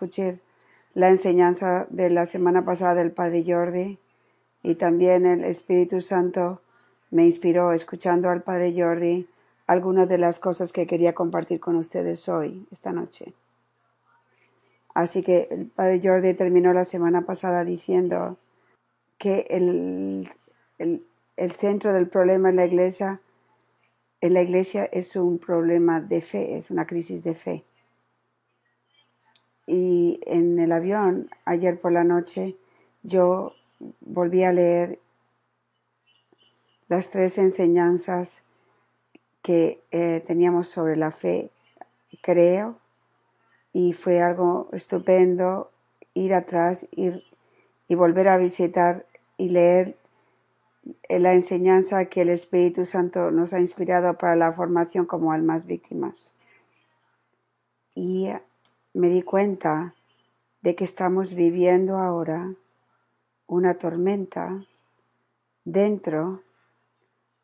escuché la enseñanza de la semana pasada del Padre Jordi y también el Espíritu Santo me inspiró escuchando al Padre Jordi algunas de las cosas que quería compartir con ustedes hoy, esta noche. Así que el Padre Jordi terminó la semana pasada diciendo que el, el centro del problema en la iglesia en la iglesia es un problema de fe, es una crisis de fe. Y en el avión, ayer por la noche, yo volví a leer las tres enseñanzas que eh, teníamos sobre la fe, creo, y fue algo estupendo ir atrás ir, y volver a visitar y leer la enseñanza que el Espíritu Santo nos ha inspirado para la formación como almas víctimas. Y me di cuenta de que estamos viviendo ahora una tormenta dentro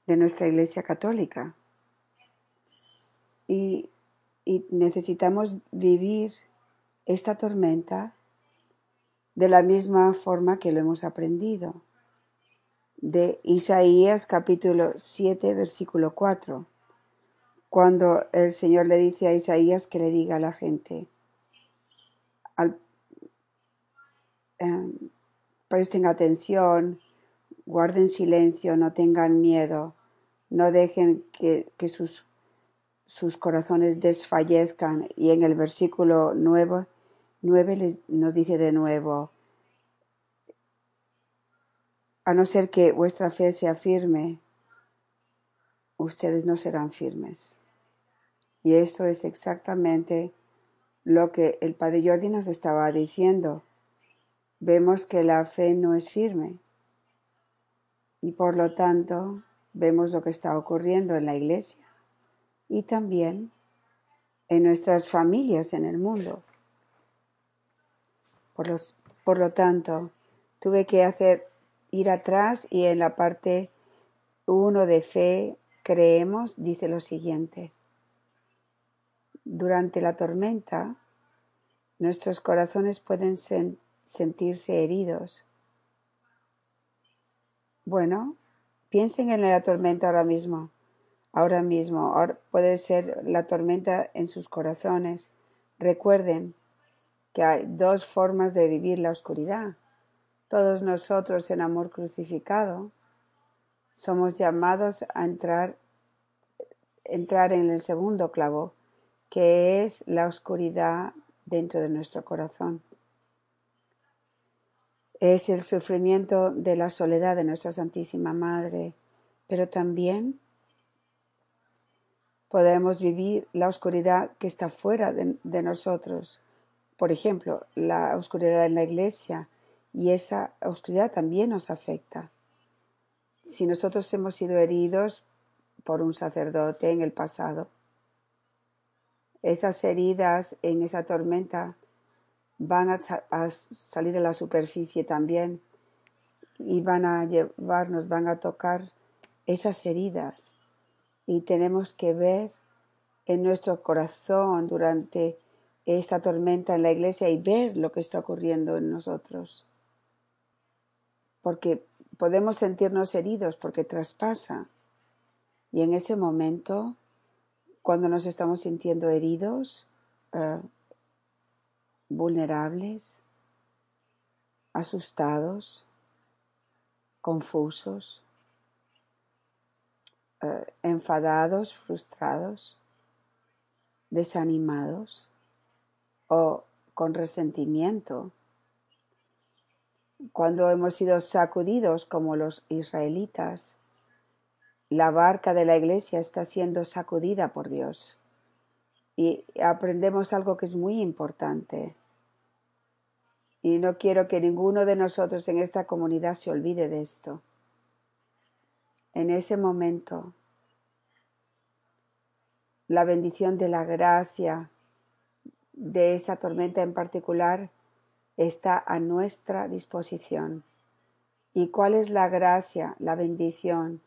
de nuestra Iglesia Católica. Y, necesitamos vivir esta tormenta de la misma forma que lo hemos aprendido de Isaías capítulo 7 versículo 4, cuando el Señor le dice a Isaías que le diga a la gente, em, presten atención, guarden silencio, no tengan miedo, no dejen que, sus, sus, corazones desfallezcan. Y en el versículo 9, 9 nos dice de nuevo, a no ser que vuestra fe sea firme, ustedes no serán firmes. Y eso es exactamente lo que el Padre Jordi nos estaba diciendo. Vemos que la fe no es firme y por lo tanto vemos lo que está ocurriendo en la iglesia y también en nuestras familias en el mundo. Por, los, por lo tanto, tuve que hacer ir atrás y en la parte 1 de fe creemos dice lo siguiente. Durante la tormenta, nuestros corazones pueden sentirse heridos. Bueno, piensen en la tormenta ahora mismo. Ahora mismo puede ser la tormenta en sus corazones. Recuerden que hay dos formas de vivir la oscuridad. Todos nosotros en amor crucificado somos llamados a entrar, entrar en el segundo clavo, que es la oscuridad dentro de nuestro corazón. Es el sufrimiento de la soledad de nuestra Santísima Madre, pero también podemos vivir la oscuridad que está fuera de, nosotros. Por ejemplo, la oscuridad en la iglesia, y esa oscuridad también nos afecta. Si nosotros hemos sido heridos por un sacerdote en el pasado, esas heridas en esa tormenta van a, salir a la superficie también y van a llevarnos, van a tocar esas heridas y tenemos que ver en nuestro corazón durante esta tormenta en la iglesia y ver lo que está ocurriendo en nosotros porque podemos sentirnos heridos porque traspasa. Y en ese momento, cuando nos estamos sintiendo heridos, eh, vulnerables, asustados, confusos, eh, enfadados, frustrados, desanimados o con resentimiento cuando hemos sido sacudidos como los israelitas, la barca de la iglesia está siendo sacudida por Dios. Y aprendemos algo que es muy importante. Y no quiero que ninguno de nosotros en esta comunidad se olvide de esto. En ese momento, la bendición de la gracia de esa tormenta en particular está a nuestra disposición. ¿Y cuál es la gracia, la bendición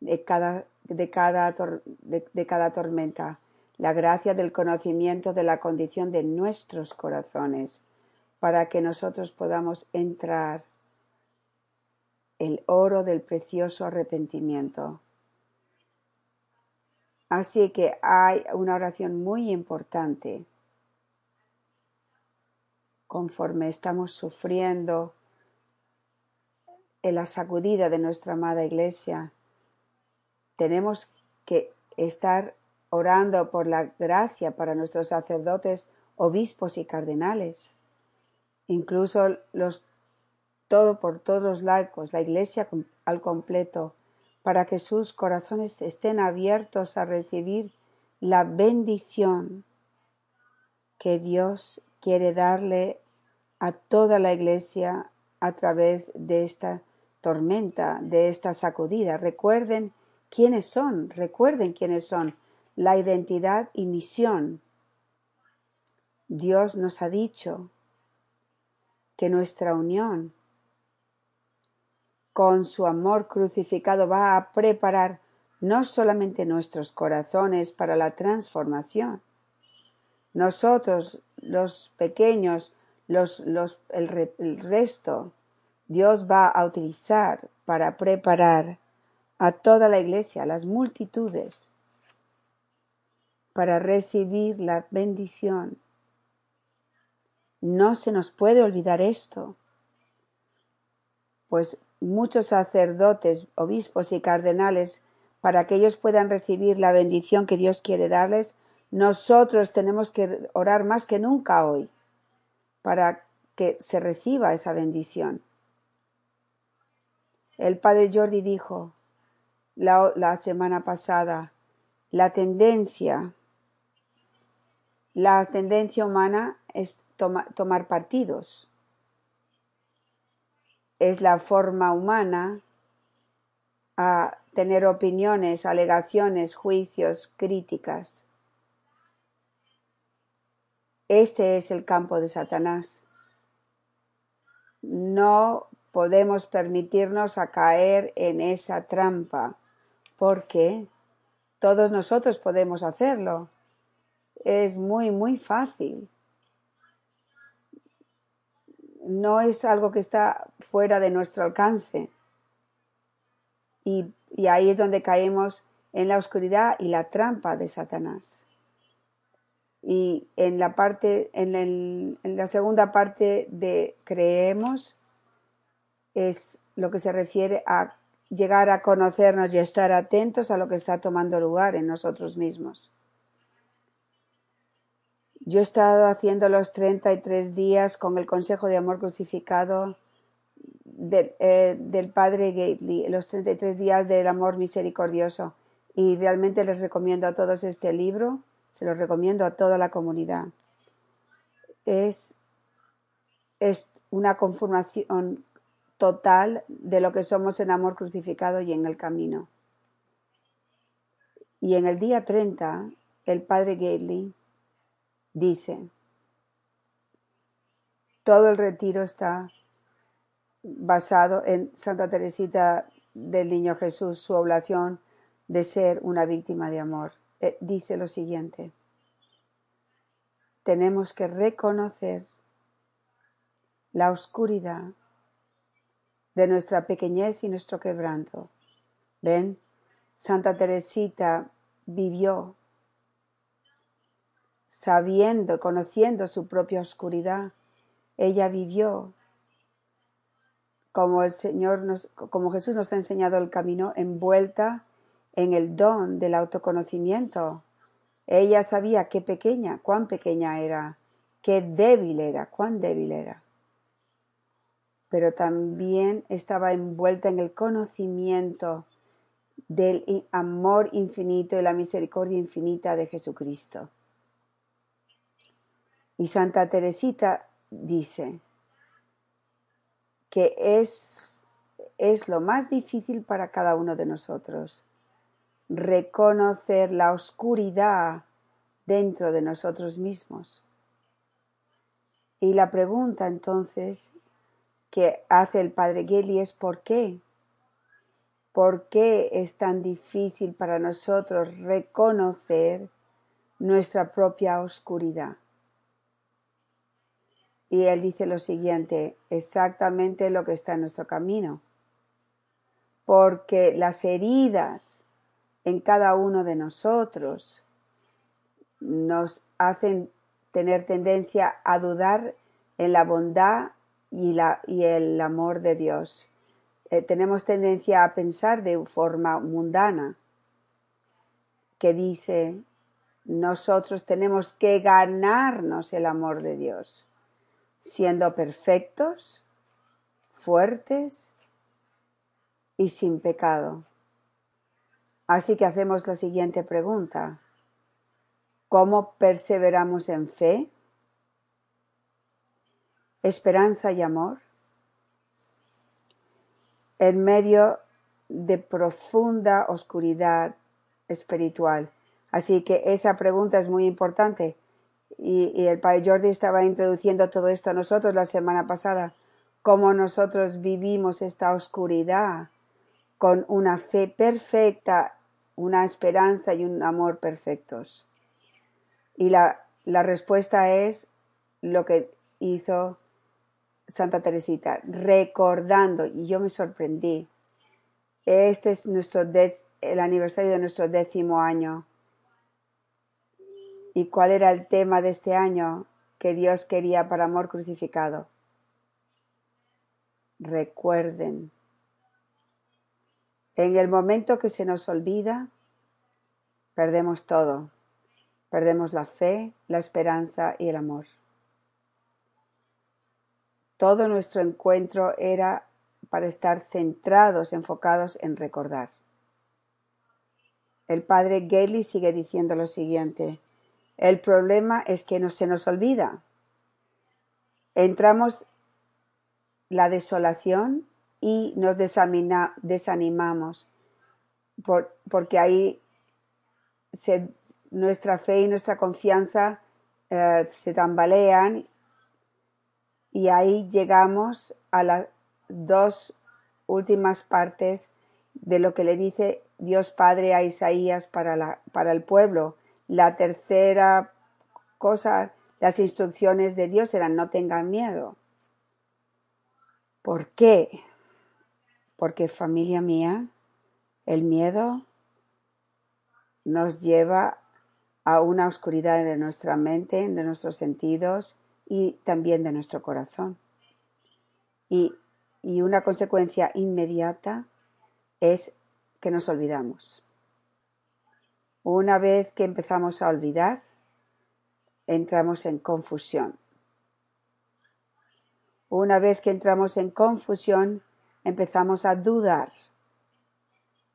de cada, de cada, de, cada tormenta? La gracia del conocimiento de la condición de nuestros corazones, para que nosotros podamos entrar el oro del precioso arrepentimiento. Así que hay una oración muy importante conforme estamos sufriendo en la sacudida de nuestra amada iglesia. Tenemos que estar orando por la gracia para nuestros sacerdotes, obispos y cardenales, incluso los todo por todos los laicos, la iglesia al completo, para que sus corazones estén abiertos a recibir la bendición que Dios quiere darle a toda la iglesia a través de esta tormenta, de esta sacudida. Recuerden quiénes son, recuerden quiénes son, la identidad y misión. Dios nos ha dicho que nuestra unión con su amor crucificado va a preparar no solamente nuestros corazones para la transformación. Nosotros, los pequeños, los, los, el, el resto, Dios va a utilizar para preparar a toda la iglesia, a las multitudes, para recibir la bendición. No se nos puede olvidar esto, pues muchos sacerdotes, obispos y cardenales, para que ellos puedan recibir la bendición que Dios quiere darles, nosotros tenemos que orar más que nunca hoy para que se reciba esa bendición. El padre Jordi dijo la, semana pasada, la tendencia, la tendencia humana es tomar partidos es la forma humana a tener opiniones, alegaciones, juicios, críticas. Este es el campo de Satanás. No podemos permitirnos a caer en esa trampa, porque todos nosotros podemos hacerlo. Es muy, muy fácil no es algo que está fuera de nuestro alcance. Y, ahí es donde caemos en la oscuridad y la trampa de Satanás. Y en la parte, en, en la segunda parte de creemos, es lo que se refiere a llegar a conocernos y estar atentos a lo que está tomando lugar en nosotros mismos. Yo he estado haciendo los 33 días con el Consejo de Amor Crucificado eh, del Padre Gately, los 33 días del amor misericordioso. Y realmente les recomiendo a todos este libro, se lo recomiendo a toda la comunidad. Es, es una conformación total de lo que somos en amor crucificado y en el camino. Y en el día 30, el Padre Gately dice, todo el retiro está basado en Santa Teresita del Niño Jesús, su oblación de ser una víctima de amor. Eh, dice lo siguiente, tenemos que reconocer la oscuridad de nuestra pequeñez y nuestro quebranto. Ven, Santa Teresita vivió sabiendo, conociendo su propia oscuridad, ella vivió como el Señor nos, como Jesús nos ha enseñado el camino, envuelta en el don del autoconocimiento. Ella sabía qué pequeña, cuán pequeña era, qué débil era, cuán débil era. Pero también estaba envuelta en el conocimiento del amor infinito y la misericordia infinita de Jesucristo. Y Santa Teresita dice que es, es lo más difícil para cada uno de nosotros, reconocer la oscuridad dentro de nosotros mismos. Y la pregunta entonces que hace el padre Geli es ¿por qué? ¿Por qué es tan difícil para nosotros reconocer nuestra propia oscuridad. Y él dice lo siguiente, exactamente lo que está en nuestro camino. Porque las heridas en cada uno de nosotros nos hacen tener tendencia a dudar en la bondad y, la, y el amor de Dios. Eh, tenemos tendencia a pensar de forma mundana, que dice, nosotros tenemos que ganarnos el amor de Dios, siendo perfectos, fuertes y sin pecado. Así que hacemos la siguiente pregunta. ¿Cómo perseveramos en fe, esperanza y amor? En medio de profunda oscuridad espiritual. Así que esa pregunta es muy importante. Y, el Padre Jordi estaba introduciendo todo esto a nosotros la semana pasada. Cómo nosotros vivimos esta oscuridad con una fe perfecta, una esperanza y un amor perfectos. Y la, la respuesta es lo que hizo Santa Teresita, recordando, y yo me sorprendí, este es nuestro el aniversario de nuestro décimo año. ¿Y cuál era el tema de este año que Dios quería para amor crucificado? Recuerden. En el momento que se nos olvida, perdemos todo. Perdemos la fe, la esperanza y el amor. Todo nuestro encuentro era para estar centrados, enfocados en recordar. El padre Gailey sigue diciendo lo siguiente. El problema es que no se nos olvida. Entramos la desolación y nos desanimamos porque ahí se nuestra fe y nuestra confianza eh, se tambalean y ahí llegamos a las dos últimas partes de lo que le dice Dios Padre a Isaías para, la, para el pueblo. La tercera cosa, las instrucciones de Dios eran no tengan miedo. ¿Por qué? Porque familia mía, el miedo nos lleva a una oscuridad de nuestra mente, de nuestros sentidos y también de nuestro corazón. Y, y una consecuencia inmediata es que nos olvidamos. Una vez que empezamos a olvidar, entramos en confusión. Una vez que entramos en confusión, empezamos a dudar.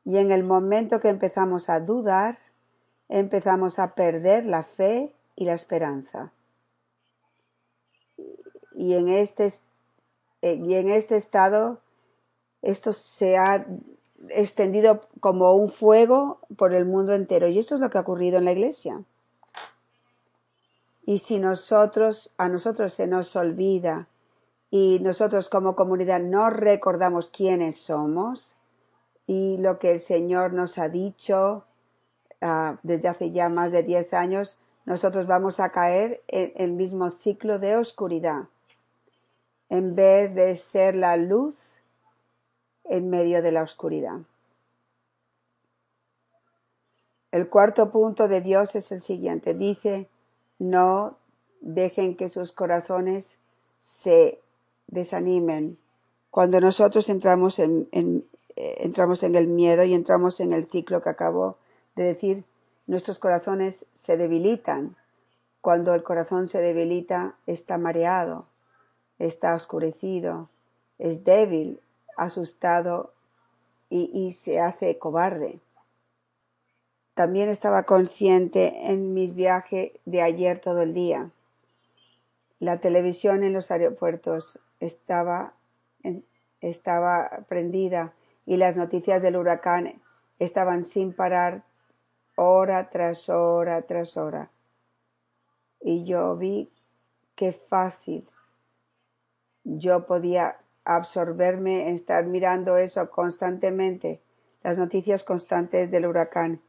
Y en el momento que empezamos a dudar, empezamos a perder la fe y la esperanza. Y en este, y en este estado, esto se ha extendido como un fuego por el mundo entero. Y esto es lo que ha ocurrido en la iglesia. Y si nosotros, a nosotros se nos olvida y nosotros como comunidad no recordamos quiénes somos y lo que el Señor nos ha dicho Ah, desde hace ya más de 10 años, nosotros vamos a caer en el mismo ciclo de oscuridad. En vez de ser la luz en medio de la oscuridad. El cuarto punto de Dios es el siguiente. Dice, no dejen que sus corazones se desanimen. Cuando nosotros entramos en, eh, entramos en el miedo y entramos en el ciclo que acabó de decir, nuestros corazones se debilitan. Cuando el corazón se debilita, está mareado, está oscurecido, es débil, asustado y, se hace cobarde. También estaba consciente en mis viajes de ayer todo el día. La televisión en los aeropuertos estaba, estaba prendida y las noticias del huracán estaban sin parar hora tras hora tras hora. Y yo vi qué fácil yo podía absorberme en estar mirando eso constantemente, las noticias constantes del huracán.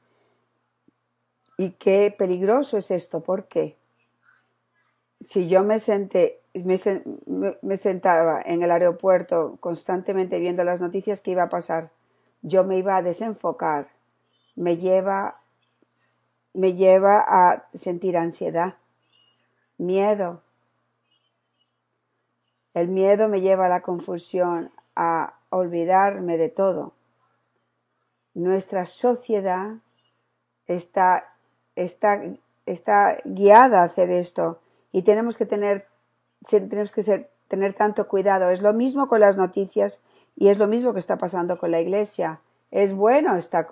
Y qué peligroso es esto, ¿por qué? Si yo me senté, me, me sentaba en el aeropuerto constantemente viendo las noticias que iba a pasar, yo me iba a desenfocar, me lleva, me lleva a sentir ansiedad, miedo. El miedo me lleva a la confusión, a olvidarme de todo. Nuestra sociedad está, está, está guiada a hacer esto y tenemos que tener, tenemos que ser, tener tanto cuidado. Es lo mismo con las noticias y es lo mismo que está pasando con la iglesia. Es bueno estar,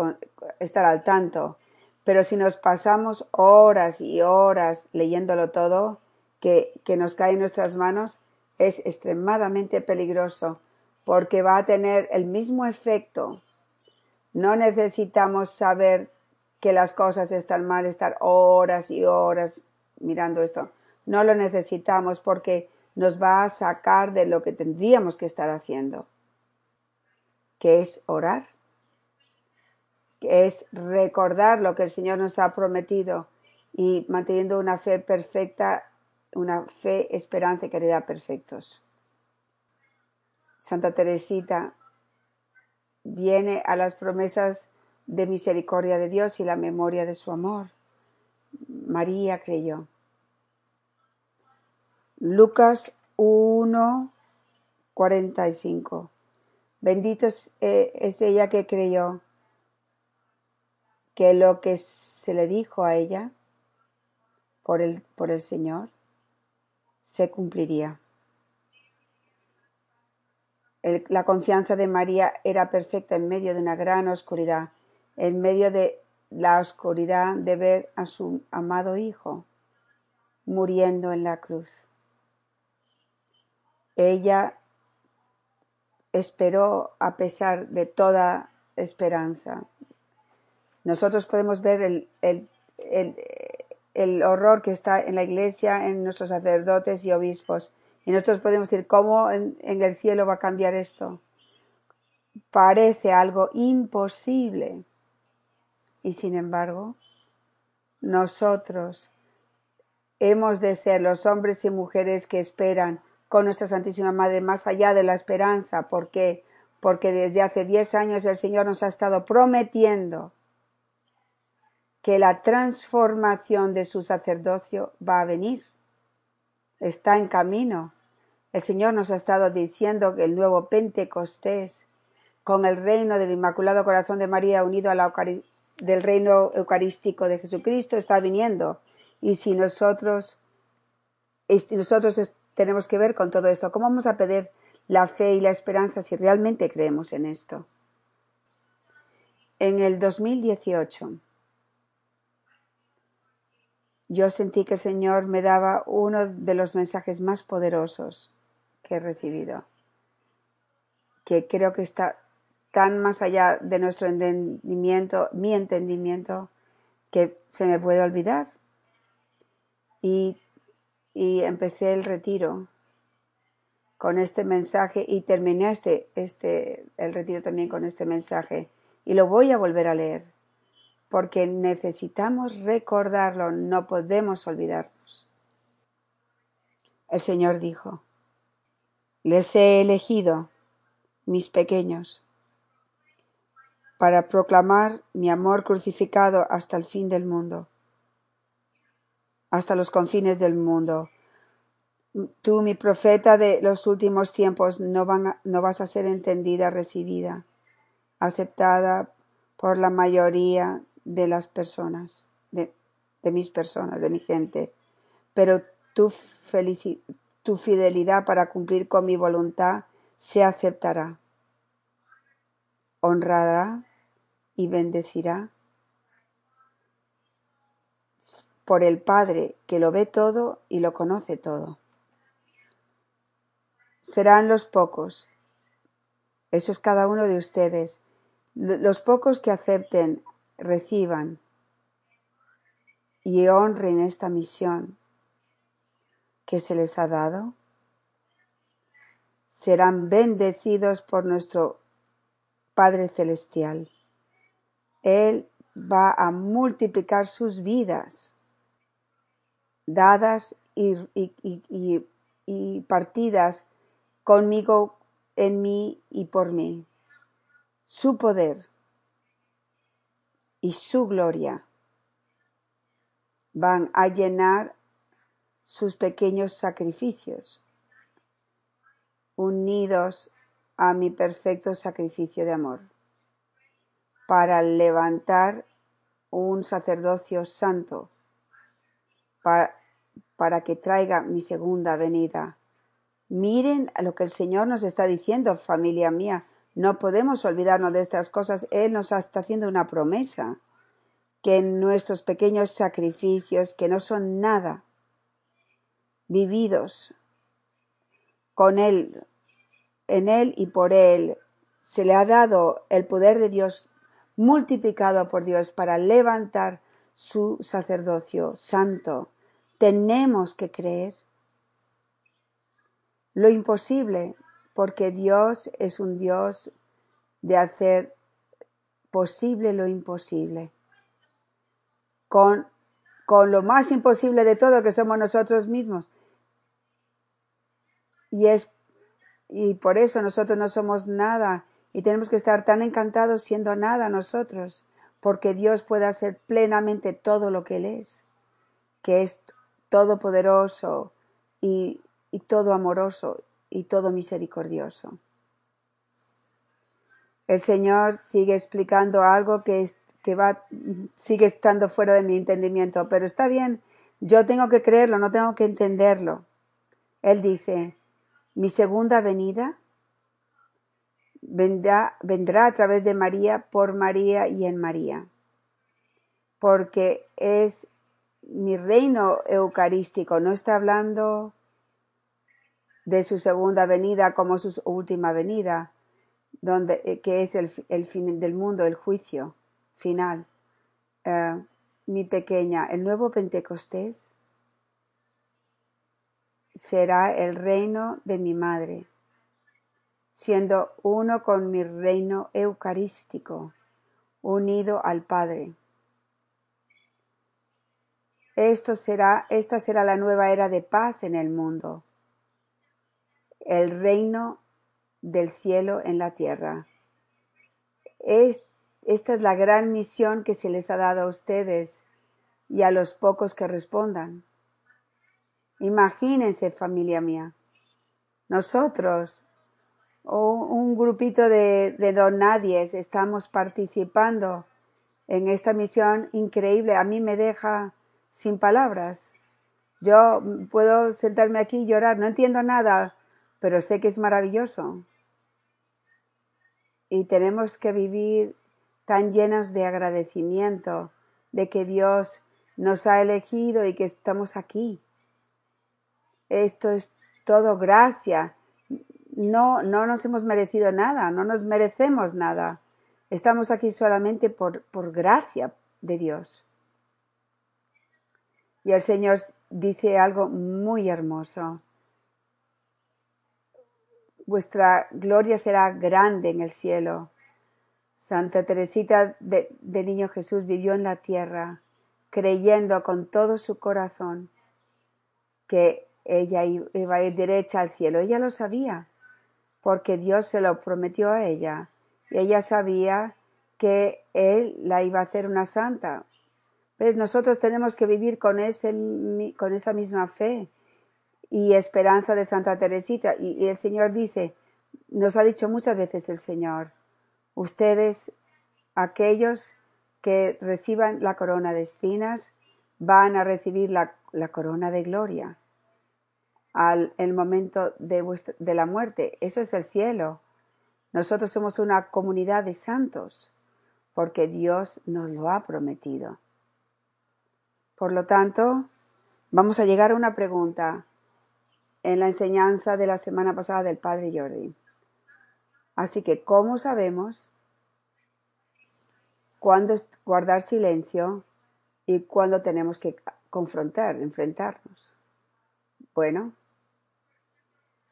estar al tanto, pero si nos pasamos horas y horas leyéndolo todo, que, que nos cae en nuestras manos, es extremadamente peligroso porque va a tener el mismo efecto. No necesitamos saber que las cosas están mal, estar horas y horas mirando esto. No lo necesitamos porque nos va a sacar de lo que tendríamos que estar haciendo, que es orar, que es recordar lo que el Señor nos ha prometido y manteniendo una fe perfecta, una fe, esperanza y caridad perfectos. Santa Teresita viene a las promesas de misericordia de Dios y la memoria de su amor. María creyó. Lucas 1, 45. Bendito es, eh, es ella que creyó que lo que se le dijo a ella por el, por el Señor se cumpliría la confianza de María era perfecta en medio de una gran oscuridad, en medio de la oscuridad de ver a su amado Hijo muriendo en la cruz. Ella esperó a pesar de toda esperanza. Nosotros podemos ver el, horror que está en la iglesia, en nuestros sacerdotes y obispos, y nosotros podemos decir, ¿cómo en, el cielo va a cambiar esto? Parece algo imposible. Y sin embargo, nosotros hemos de ser los hombres y mujeres que esperan con nuestra Santísima Madre más allá de la esperanza. ¿Por qué? Porque desde hace diez años el Señor nos ha estado prometiendo que la transformación de su sacerdocio va a venir está en camino. El Señor nos ha estado diciendo que el nuevo Pentecostés, con el reino del Inmaculado Corazón de María unido a la del reino eucarístico de Jesucristo, está viniendo. Y si nosotros, nosotros tenemos que ver con todo esto, ¿cómo vamos a pedir la fe y la esperanza si realmente creemos en esto? En el 2018 yo sentí que el Señor me daba uno de los mensajes más poderosos que he recibido, que creo que está tan más allá de nuestro entendimiento, mi entendimiento, que se me puede olvidar. Y, y empecé el retiro con este mensaje y terminé este, este, el retiro también con este mensaje y lo voy a volver a leer porque necesitamos recordarlo, no podemos olvidarnos. El Señor dijo, les he elegido, mis pequeños, para proclamar mi amor crucificado hasta el fin del mundo, hasta los confines del mundo. Tú, mi profeta de los últimos tiempos, no, vas a ser entendida, recibida, aceptada por la mayoría de las personas, de, mis personas, de mi gente, pero tu, tu fidelidad para cumplir con mi voluntad se aceptará, honrará y bendecirá por el Padre que lo ve todo y lo conoce todo. Serán los pocos, eso es cada uno de ustedes, los pocos que acepten reciban y honren esta misión que se les ha dado, serán bendecidos por nuestro Padre Celestial. Él va a multiplicar sus vidas dadas y, y- partidas conmigo, en mí y por mí. Su poder y su gloria van a llenar sus pequeños sacrificios, unidos a mi perfecto sacrificio de amor, para levantar un sacerdocio santo, pa- para que traiga mi segunda venida. Miren a lo que el Señor nos está diciendo, familia mía. No podemos olvidarnos de estas cosas. Él nos está haciendo una promesa, que nuestros pequeños sacrificios, que no son nada, vividos con Él, en Él y por Él, se le ha dado el poder de Dios multiplicado por Dios para levantar su sacerdocio santo. Tenemos que creer lo imposible, porque Dios es un Dios de hacer posible lo imposible. Con, con lo más imposible de todo que somos nosotros mismos. Y es y por eso nosotros no somos nada y tenemos que estar tan encantados siendo nada nosotros, porque Dios puede hacer plenamente todo lo que Él es, que es todopoderoso y, y todo amoroso y todo misericordioso. El Señor sigue explicando algo que, que va, sigue estando fuera de mi entendimiento, pero está bien, yo tengo que creerlo, no tengo que entenderlo. Él dice, mi segunda venida vendrá, vendrá a través de María, por María y en María, porque es mi reino eucarístico, no está hablando de su segunda venida como su última venida, donde, eh, que es el, el fin del mundo, el juicio final. Eh, mi pequeña, el nuevo Pentecostés será el reino de mi madre, siendo uno con mi reino eucarístico, unido al Padre. Esto será, esta será la nueva era de paz en el mundo, el reino del cielo en la tierra. Es, esta es la gran misión que se les ha dado a ustedes y a los pocos que respondan. Imagínense, familia mía, nosotros, o un grupito de, de don estamos participando en esta misión increíble. A mí me deja sin palabras. Yo puedo sentarme aquí y llorar, no entiendo nada, pero sé que es maravilloso. Y tenemos que vivir tan llenos de agradecimiento de que Dios nos ha elegido y que estamos aquí. Esto es todo gracia. No, no nos hemos merecido nada, no nos merecemos nada. Estamos aquí solamente por, por gracia de Dios. Y el Señor dice algo muy hermoso. Vuestra gloria será grande en el cielo. Santa Teresita de, de Niño Jesús vivió en la tierra, creyendo con todo su corazón que ella iba a ir derecha al cielo. Ella lo sabía, porque Dios se lo prometió a ella. Y ella sabía que Él la iba a hacer una santa. ¿Ves? Nosotros tenemos que vivir con, ese, con esa misma fe y esperanza de Santa Teresita. Y, el Señor dice, nos ha dicho muchas veces el Señor, ustedes, aquellos que reciban la corona de espinas, van a recibir la, la corona de gloria al el momento de, vuestra, de la muerte. Eso es el cielo. Nosotros somos una comunidad de santos porque Dios nos lo ha prometido. Por lo tanto, vamos a llegar a una pregunta en la enseñanza de la semana pasada del Padre Jordi. Así que, ¿cómo sabemos cuándo guardar silencio y cuándo tenemos que confrontar, enfrentarnos? Bueno,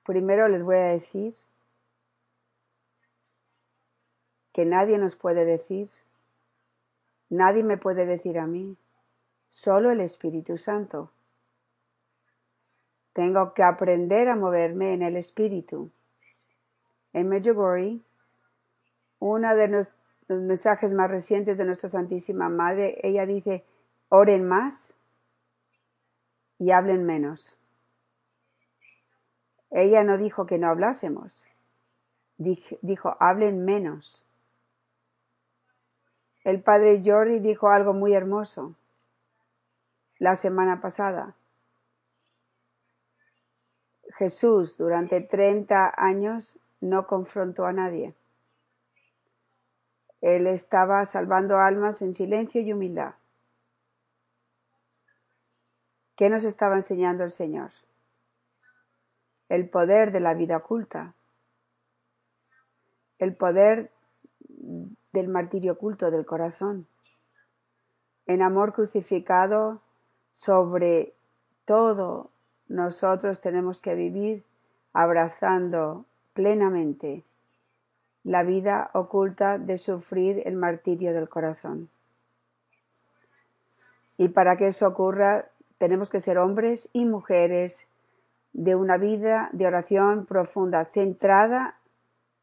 primero les voy a decir que nadie nos puede decir Nadie me puede decir a mí, solo el Espíritu Santo. Tengo que aprender a moverme en el Espíritu. En Medjugorje, uno de los mensajes más recientes de nuestra Santísima Madre, ella dice, oren más y hablen menos. Ella no dijo que no hablásemos, dijo, hablen menos. El padre Jordi dijo algo muy hermoso la semana pasada. Jesús durante 30 años no confrontó a nadie. Él estaba salvando almas en silencio y humildad. ¿Qué nos estaba enseñando el Señor? El poder de la vida oculta, el poder del martirio oculto del corazón, en amor crucificado sobre todo nosotros tenemos que vivir abrazando plenamente la vida oculta de sufrir el martirio del corazón. Y para que eso ocurra, tenemos que ser hombres y mujeres de una vida de oración profunda, centrada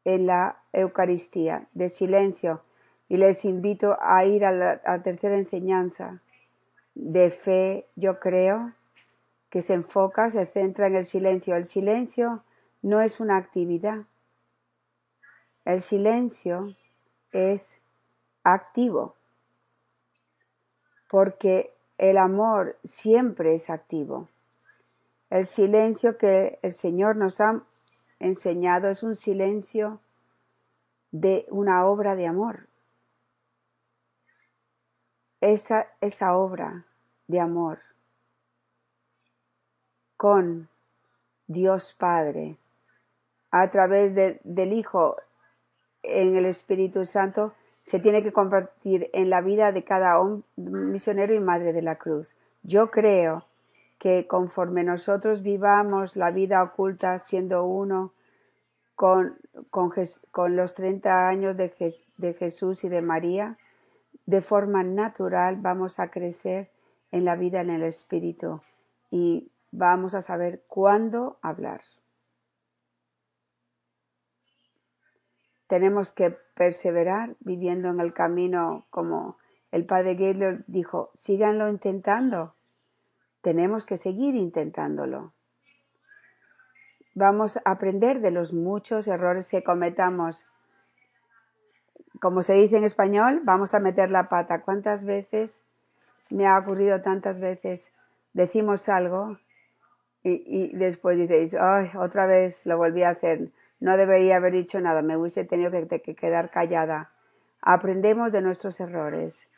en la Eucaristía, de silencio. Y les invito a ir a la tercera enseñanza de fe, yo creo, que se enfoca, se centra en el silencio. El silencio no es una actividad, el silencio es activo, porque el amor siempre es activo. El silencio que el Señor nos ha enseñado es un silencio de una obra de amor. Esa, esa obra de amor con Dios Padre a través del Hijo en el Espíritu Santo se tiene que compartir en la vida de cada misionero y madre de la cruz. Yo creo que conforme nosotros vivamos la vida oculta siendo uno con, los 30 años de, de Jesús y de María, de forma natural vamos a crecer en la vida en el Espíritu y vamos a saber cuándo hablar. Tenemos que perseverar viviendo en el camino como el padre Gaylor dijo, síganlo intentando. Tenemos que seguir intentándolo. Vamos a aprender de los muchos errores que cometamos. Como se dice en español, vamos a meter la pata. ¿Cuántas veces me ha ocurrido tantas veces? Decimos algo y, y después dices, ay, otra vez lo volví a hacer no debería haber dicho nada, me hubiese tenido que, quedar callada. Aprendemos de nuestros errores.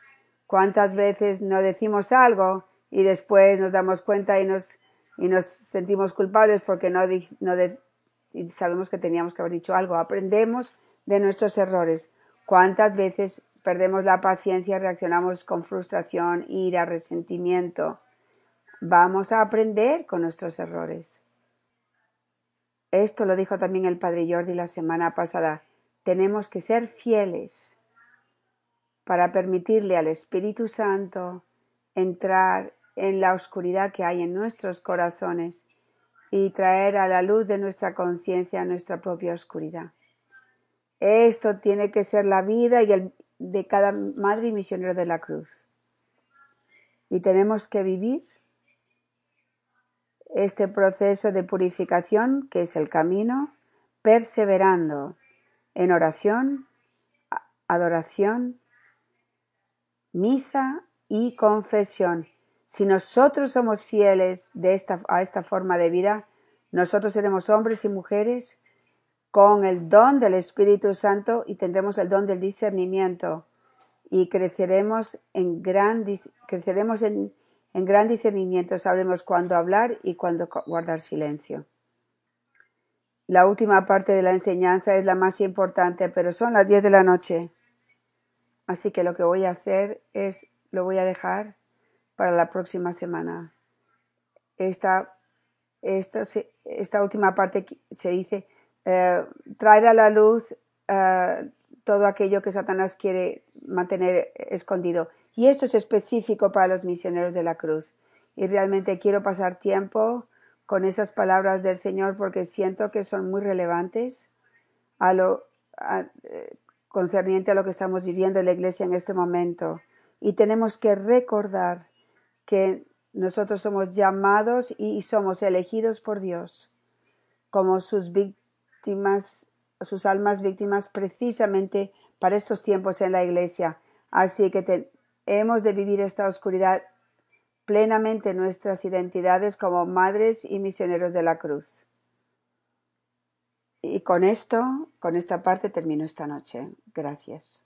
¿Cuántas veces no decimos algo y después nos damos cuenta y nos, y nos sentimos culpables porque no, no y sabemos que teníamos que haber dicho algo? Aprendemos de nuestros errores. ¿Cuántas veces perdemos la paciencia reaccionamos con frustración, ira, resentimiento? Vamos a aprender con nuestros errores. Esto lo dijo también el padre Jordi la semana pasada. Tenemos que ser fieles para permitirle al Espíritu Santo entrar en la oscuridad que hay en nuestros corazones y traer a la luz de nuestra conciencia nuestra propia oscuridad. Esto tiene que ser la vida y el, de cada madre y misionero de la cruz. Y tenemos que vivir este proceso de purificación, que es el camino, perseverando en oración, adoración, misa y confesión. Si nosotros somos fieles de esta, a esta forma de vida, nosotros seremos hombres y mujeres con el don del Espíritu Santo y tendremos el don del discernimiento y creceremos en gran, creceremos en, en gran discernimiento sabremos cuándo hablar y cuándo guardar silencio. La última parte de la enseñanza es la más importante, pero son las 10 de la noche. Así que lo que voy a hacer es, lo voy a dejar para la próxima semana. Esta, esta, esta última parte se dice, eh, traer a la luz eh, todo aquello que Satanás quiere mantener escondido. Y esto es específico para los misioneros de la cruz. Y realmente quiero pasar tiempo con esas palabras del Señor porque siento que son muy relevantes a lo eh, concerniente a lo que estamos viviendo en la iglesia en este momento. Y tenemos que recordar que nosotros somos llamados y somos elegidos por Dios como sus víctimas, sus almas víctimas precisamente para estos tiempos en la iglesia. Así que hemos de vivir esta oscuridad plenamente nuestras identidades como madres y misioneros de la cruz. Y con esto, con esta parte termino esta noche. Gracias.